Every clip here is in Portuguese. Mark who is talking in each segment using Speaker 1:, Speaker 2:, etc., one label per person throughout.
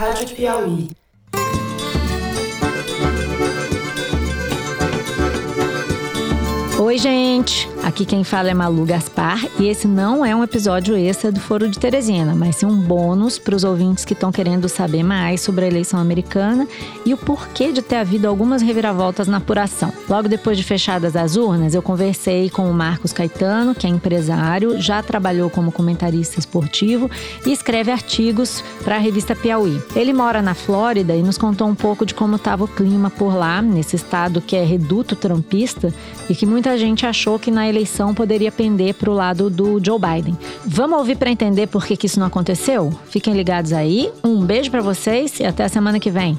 Speaker 1: Rádio Piauí.
Speaker 2: Oi, gente! Aqui quem fala é Malu Gaspar e esse não é um episódio extra do Foro de Teresina, mas sim um bônus para os ouvintes que estão querendo saber mais sobre a eleição americana e o porquê de ter havido algumas reviravoltas na apuração. Logo depois de fechadas as urnas, eu conversei com o Marcos Caetano, que é empresário, já trabalhou como comentarista esportivo e escreve artigos para a revista Piauí. Ele mora na Flórida e nos contou um pouco de como estava o clima por lá, nesse estado que é reduto trampista e que muita gente achou que na eleição poderia pender para o lado do Joe Biden. Vamos ouvir para entender por que, que isso não aconteceu? Fiquem ligados aí. Um beijo para vocês e até a semana que vem.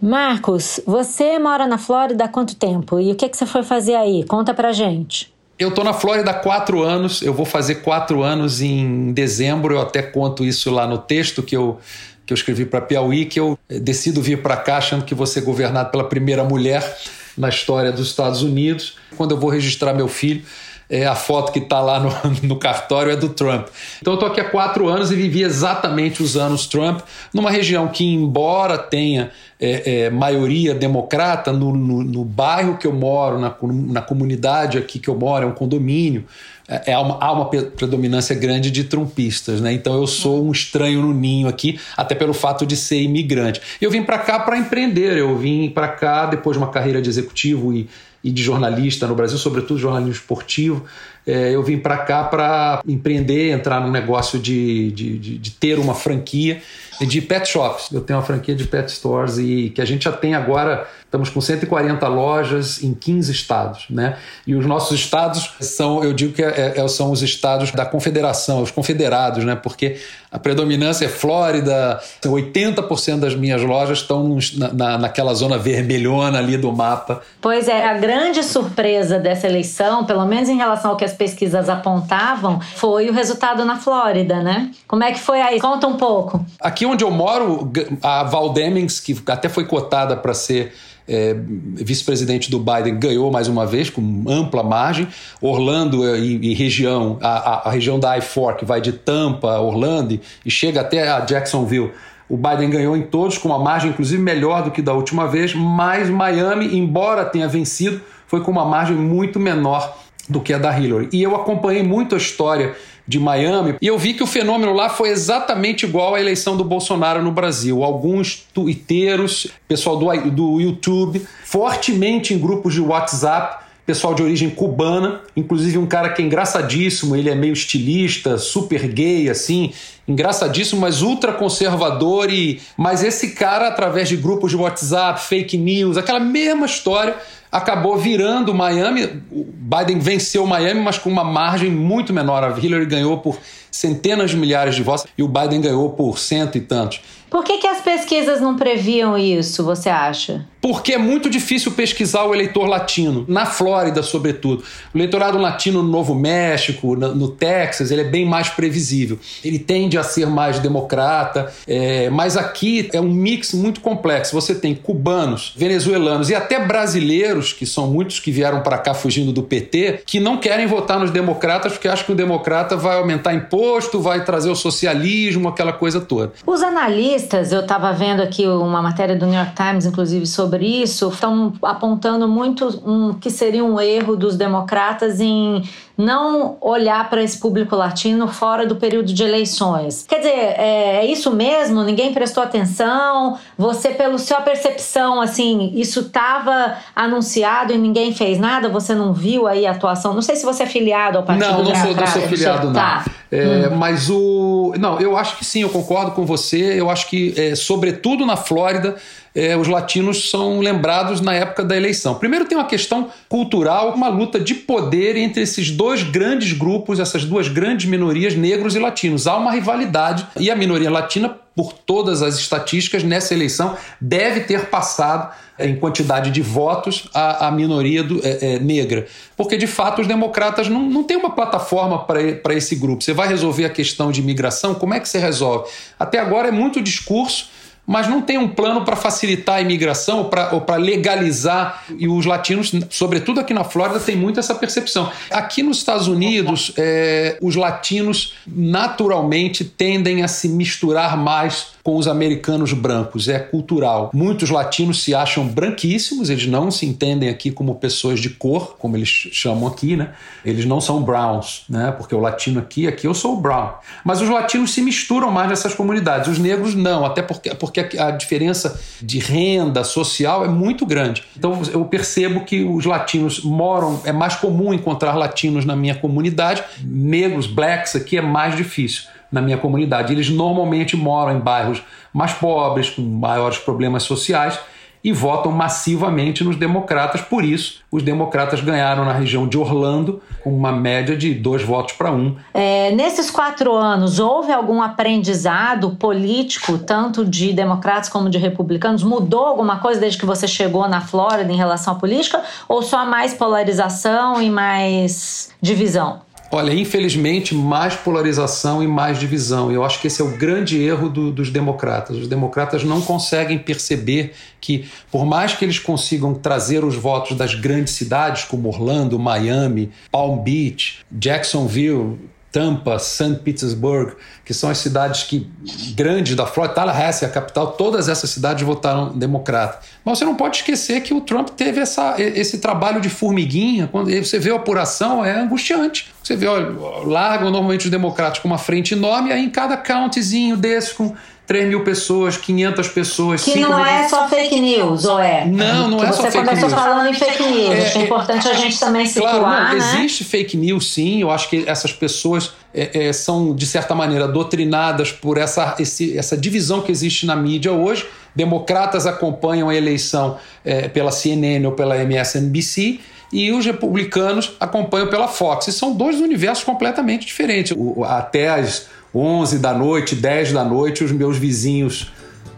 Speaker 2: Marcos, você mora na Flórida há quanto tempo? E o que, que você foi fazer aí? Conta pra gente.
Speaker 3: Eu tô na Flórida há quatro anos, eu vou fazer quatro anos em dezembro, eu até conto isso lá no texto que eu que eu escrevi para Piauí, que eu eh, decido vir para cá achando que vou ser governado pela primeira mulher na história dos Estados Unidos. Quando eu vou registrar meu filho, é, a foto que está lá no, no, cartório é do Trump. Então eu estou aqui há quatro anos e vivi exatamente os anos Trump, numa região que, embora tenha é, é, maioria democrata, no, no, no, bairro que eu moro, na, na comunidade aqui que eu moro, é um condomínio, é, é uma, há uma predominância grande de trumpistas, né? Então eu sou um estranho no ninho aqui, até pelo fato de ser imigrante. Eu vim para cá para empreender, eu vim para cá depois de uma carreira de executivo e, e de jornalista no Brasil, sobretudo jornalismo esportivo. É, eu vim para cá para empreender, entrar num negócio de, de, de, de ter uma franquia de pet shops. Eu tenho uma franquia de pet stores e que a gente já tem agora, estamos com 140 lojas em 15 estados, né? E os nossos estados são, eu digo que é, é, são os estados da confederação, os confederados, né? Porque a predominância é Flórida, 80% das minhas lojas estão na, na, naquela zona vermelhona ali do mapa.
Speaker 2: Pois é, a grande surpresa dessa eleição, pelo menos em relação ao que as pesquisas apontavam, foi o resultado na Flórida, né? Como é que foi aí? Conta um pouco.
Speaker 3: Aqui onde eu moro, a Val Demings, que até foi cotada para ser é, vice-presidente do Biden, ganhou mais uma vez, com ampla margem. Orlando e, e região, a, a, a, região da I-4, que vai de Tampa, Orlando e chega até a Jacksonville. O Biden ganhou em todos, com uma margem inclusive melhor do que da última vez, mas Miami, embora tenha vencido, foi com uma margem muito menor do que a da Hillary. E eu acompanhei muito a história de Miami, e eu vi que o fenômeno lá foi exatamente igual à eleição do Bolsonaro no Brasil. Alguns twitteiros, pessoal do, do YouTube, fortemente em grupos de WhatsApp, pessoal de origem cubana, inclusive um cara que é engraçadíssimo, ele é meio estilista, super gay, assim, engraçadíssimo, mas ultra conservador e mas esse cara através de grupos de WhatsApp, fake news, aquela mesma história acabou virando Miami. O Biden venceu Miami, mas com uma margem muito menor. A Hillary ganhou por centenas de milhares de votos e o Biden ganhou por cento e tantos.
Speaker 2: Por que, que as pesquisas não previam isso, você acha?
Speaker 3: Porque é muito difícil pesquisar o eleitor latino, na Flórida, sobretudo. O eleitorado latino no Novo México, no, Texas, ele é bem mais previsível. Ele tende a ser mais democrata, é, mas aqui é um mix muito complexo. Você tem cubanos, venezuelanos e até brasileiros, que são muitos que vieram para cá fugindo do PT, que não querem votar nos democratas porque acham que o democrata vai aumentar imposto, vai trazer o socialismo, aquela coisa toda.
Speaker 2: Os analistas eu estava vendo aqui uma matéria do New York Times, inclusive, sobre isso, estão apontando muito um, que seria um erro dos democratas em não olhar para esse público latino fora do período de eleições. Quer dizer, é, é isso mesmo? Ninguém prestou atenção? Você, pela sua percepção, assim, isso estava anunciado e ninguém fez nada? Você não viu aí a atuação? Não sei se você é filiado ao partido
Speaker 3: Não, não sou, não sou filiado, não. Tá. É, hum. Mas o. Não, eu acho que sim, eu concordo com você. Eu acho que, é, sobretudo na Flórida, é, os latinos são lembrados na época da eleição. Primeiro, tem uma questão cultural, uma luta de poder entre esses dois grandes grupos, essas duas grandes minorias, negros e latinos. Há uma rivalidade e a minoria latina, por todas as estatísticas, nessa eleição deve ter passado em quantidade de votos a, a minoria do, é, é, negra. Porque, de fato, os democratas não, não têm uma plataforma para esse grupo. Você vai resolver a questão de imigração? Como é que você resolve? Até agora é muito discurso mas não tem um plano para facilitar a imigração ou para legalizar. E os latinos, sobretudo aqui na Flórida, tem muito essa percepção. Aqui nos Estados Unidos, é, os latinos naturalmente tendem a se misturar mais com os americanos brancos, é cultural. Muitos latinos se acham branquíssimos, eles não se entendem aqui como pessoas de cor, como eles chamam aqui, né? Eles não são browns, né? Porque o latino aqui, aqui eu sou brown. Mas os latinos se misturam mais nessas comunidades, os negros não, até porque, porque a diferença de renda social é muito grande. Então eu percebo que os latinos moram, é mais comum encontrar latinos na minha comunidade, negros, blacks aqui é mais difícil na minha comunidade. Eles normalmente moram em bairros mais pobres, com maiores problemas sociais e votam massivamente nos democratas. Por isso, os democratas ganharam na região de Orlando com uma média de dois votos para um.
Speaker 2: É, nesses quatro anos, houve algum aprendizado político, tanto de democratas como de republicanos? Mudou alguma coisa desde que você chegou na Flórida em relação à política? Ou só mais polarização e mais divisão?
Speaker 3: Olha, infelizmente, mais polarização e mais divisão. Eu acho que esse é o grande erro do, dos democratas. Os democratas não conseguem perceber que, por mais que eles consigam trazer os votos das grandes cidades, como Orlando, Miami, Palm Beach, Jacksonville, Tampa, St. Petersburg, que são as cidades que grandes da Flórida, Tallahassee, a capital, todas essas cidades votaram democrata. Mas você não pode esquecer que o Trump teve essa, esse trabalho de formiguinha. Quando você vê a apuração, é angustiante. Você vê, olha, largam normalmente os democratas com uma frente enorme, aí em cada countyzinho desse, com 3 mil pessoas, 500 pessoas.
Speaker 2: Que não mil... é só fake news, ou é?
Speaker 3: Não, não é só fake news. Você
Speaker 2: começou falando em fake news. É, é importante a gente também situar,
Speaker 3: claro,
Speaker 2: não,
Speaker 3: né? Existe fake news, sim. Eu acho que essas pessoas é, é, são, de certa maneira, doutrinadas por essa, esse, essa divisão que existe na mídia hoje. Democratas acompanham a eleição é, pela CNN ou pela MSNBC e os republicanos acompanham pela Fox. E são dois universos completamente diferentes. Até as 11 da noite, 10 da noite, os meus vizinhos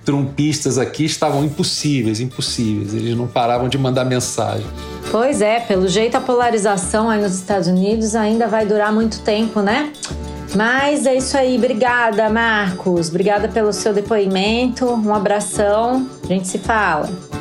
Speaker 3: trumpistas aqui estavam impossíveis, impossíveis. Eles não paravam de mandar mensagem.
Speaker 2: Pois é, pelo jeito a polarização aí nos Estados Unidos ainda vai durar muito tempo, né? Mas é isso aí, obrigada, Marcos. Obrigada pelo seu depoimento. Um abração. A gente se fala.